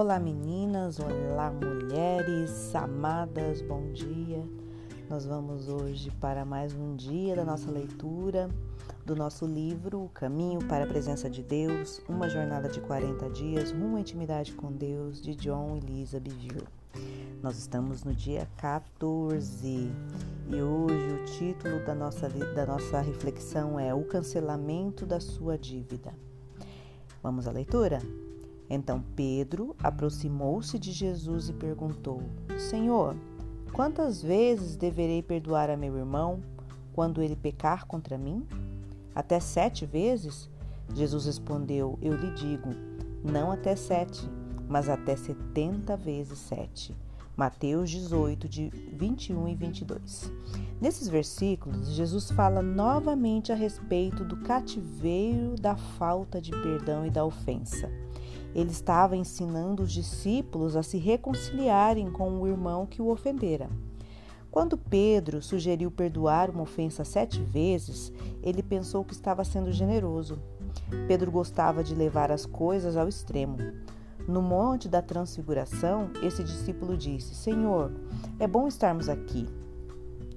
Olá meninas, olá mulheres amadas, bom dia. Nós vamos hoje para mais um dia da nossa leitura do nosso livro O Caminho para a Presença de Deus, uma jornada de 40 dias rumo à intimidade com Deus, de John e Lisa Bevere. Nós estamos no dia 14 e hoje o título da nossa, da nossa reflexão é O Cancelamento da Sua Dívida. Vamos à leitura? Então Pedro aproximou-se de Jesus e perguntou: Senhor, quantas vezes deverei perdoar a meu irmão quando ele pecar contra mim? Até sete vezes? Jesus respondeu: Eu lhe digo, não até sete, mas até setenta vezes sete. Mateus 18, de 21 e 22. Nesses versículos, Jesus fala novamente a respeito do cativeiro da falta de perdão e da ofensa. Ele estava ensinando os discípulos a se reconciliarem com o irmão que o ofendera. Quando Pedro sugeriu perdoar uma ofensa sete vezes, ele pensou que estava sendo generoso. Pedro gostava de levar as coisas ao extremo. No Monte da Transfiguração, esse discípulo disse: Senhor, é bom estarmos aqui.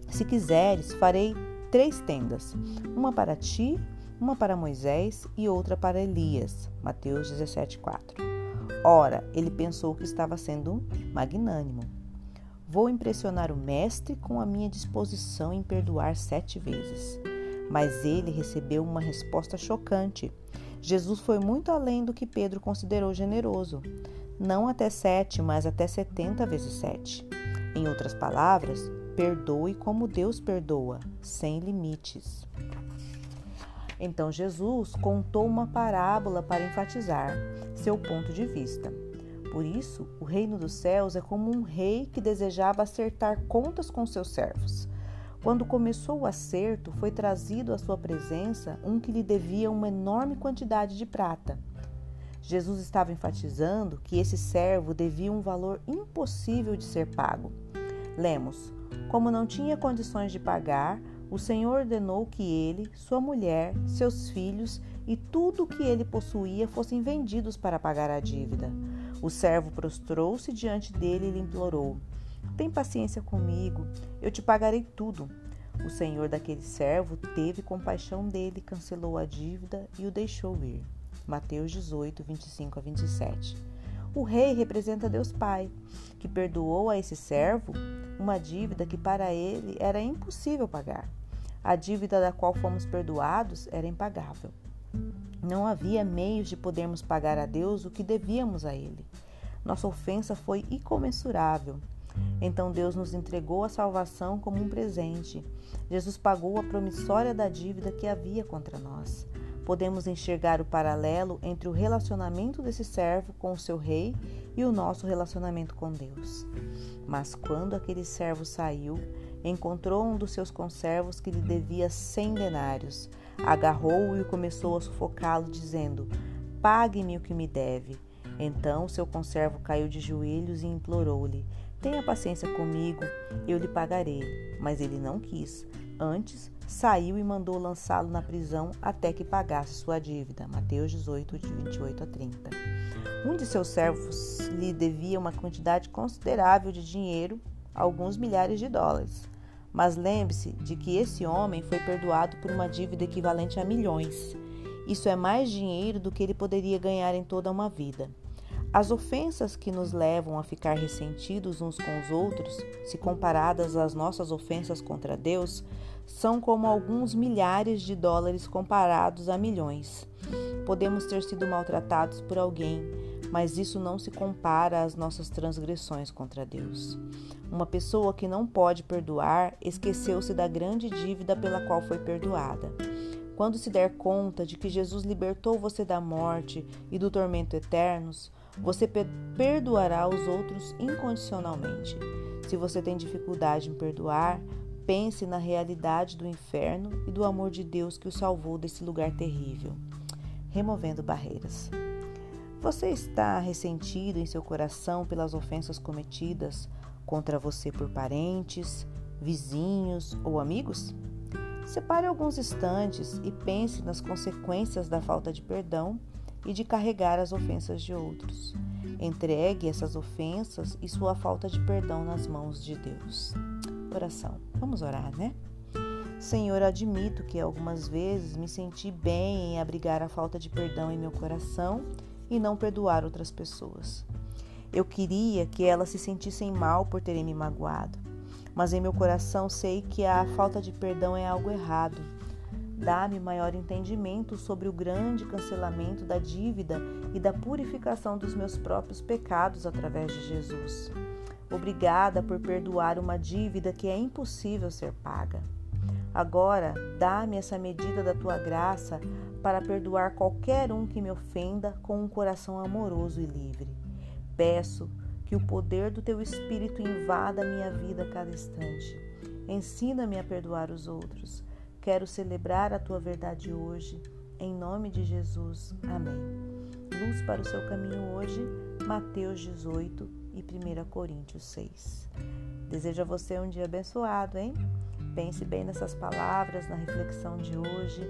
Se quiseres, farei três tendas: uma para ti, uma para Moisés e outra para Elias. Mateus 17:4. Ora, ele pensou que estava sendo magnânimo. Vou impressionar o mestre com a minha disposição em perdoar sete vezes. Mas ele recebeu uma resposta chocante. Jesus foi muito além do que Pedro considerou generoso. Não até sete, mas até setenta vezes sete. Em outras palavras, perdoe como Deus perdoa, sem limites. Então Jesus contou uma parábola para enfatizar seu ponto de vista. Por isso, o reino dos céus é como um rei que desejava acertar contas com seus servos. Quando começou o acerto, foi trazido à sua presença um que lhe devia uma enorme quantidade de prata. Jesus estava enfatizando que esse servo devia um valor impossível de ser pago. Lemos: Como não tinha condições de pagar, o Senhor ordenou que ele, sua mulher, seus filhos e tudo o que ele possuía fossem vendidos para pagar a dívida. O servo prostrou-se diante dele e lhe implorou: tem paciência comigo, eu te pagarei tudo. O senhor daquele servo teve compaixão dele, cancelou a dívida e o deixou ir. Mateus 18, 25 a 27. O rei representa Deus Pai, que perdoou a esse servo uma dívida que para ele era impossível pagar. A dívida da qual fomos perdoados era impagável. Não havia meios de podermos pagar a Deus o que devíamos a Ele. Nossa ofensa foi incomensurável. Então Deus nos entregou a salvação como um presente. Jesus pagou a promissória da dívida que havia contra nós. Podemos enxergar o paralelo entre o relacionamento desse servo com o seu rei e o nosso relacionamento com Deus. Mas quando aquele servo saiu, encontrou um dos seus conservos que lhe devia cem denários. Agarrou-o e começou a sufocá-lo, dizendo: Pague-me o que me deve. Então seu conservo caiu de joelhos e implorou-lhe: Tenha paciência comigo, eu lhe pagarei. Mas ele não quis. Antes, saiu e mandou lançá-lo na prisão até que pagasse sua dívida. Mateus 18, de 28 a 30. Um de seus servos lhe devia uma quantidade considerável de dinheiro, alguns milhares de dólares. Mas lembre-se de que esse homem foi perdoado por uma dívida equivalente a milhões. Isso é mais dinheiro do que ele poderia ganhar em toda uma vida. As ofensas que nos levam a ficar ressentidos uns com os outros, se comparadas às nossas ofensas contra Deus, são como alguns milhares de dólares comparados a milhões. Podemos ter sido maltratados por alguém, mas isso não se compara às nossas transgressões contra Deus. Uma pessoa que não pode perdoar esqueceu-se da grande dívida pela qual foi perdoada. Quando se der conta de que Jesus libertou você da morte e do tormento eternos, você perdoará os outros incondicionalmente. Se você tem dificuldade em perdoar, pense na realidade do inferno e do amor de Deus que o salvou desse lugar terrível, removendo barreiras. Você está ressentido em seu coração pelas ofensas cometidas contra você por parentes, vizinhos ou amigos? Separe alguns instantes e pense nas consequências da falta de perdão e de carregar as ofensas de outros. Entregue essas ofensas e sua falta de perdão nas mãos de Deus. Oração. Vamos orar, né? Senhor, admito que algumas vezes me senti bem em abrigar a falta de perdão em meu coração e não perdoar outras pessoas. Eu queria que elas se sentissem mal por terem me magoado, mas em meu coração sei que a falta de perdão é algo errado. Dá-me maior entendimento sobre o grande cancelamento da dívida e da purificação dos meus próprios pecados através de Jesus. Obrigada por perdoar uma dívida que é impossível ser paga. Agora, dá-me essa medida da tua graça para perdoar qualquer um que me ofenda com um coração amoroso e livre. Peço que o poder do teu Espírito invada a minha vida a cada instante. Ensina-me a perdoar os outros. Quero celebrar a tua verdade hoje. Em nome de Jesus. Amém. Luz para o seu caminho hoje, Mateus 18 e 1 Coríntios 6. Desejo a você um dia abençoado, hein? Pense bem nessas palavras, na reflexão de hoje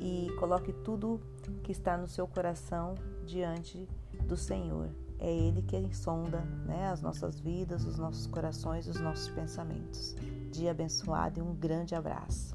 e coloque tudo que está no seu coração diante do Senhor. É Ele quem sonda né, as nossas vidas, os nossos corações, os nossos pensamentos. Dia abençoado e um grande abraço.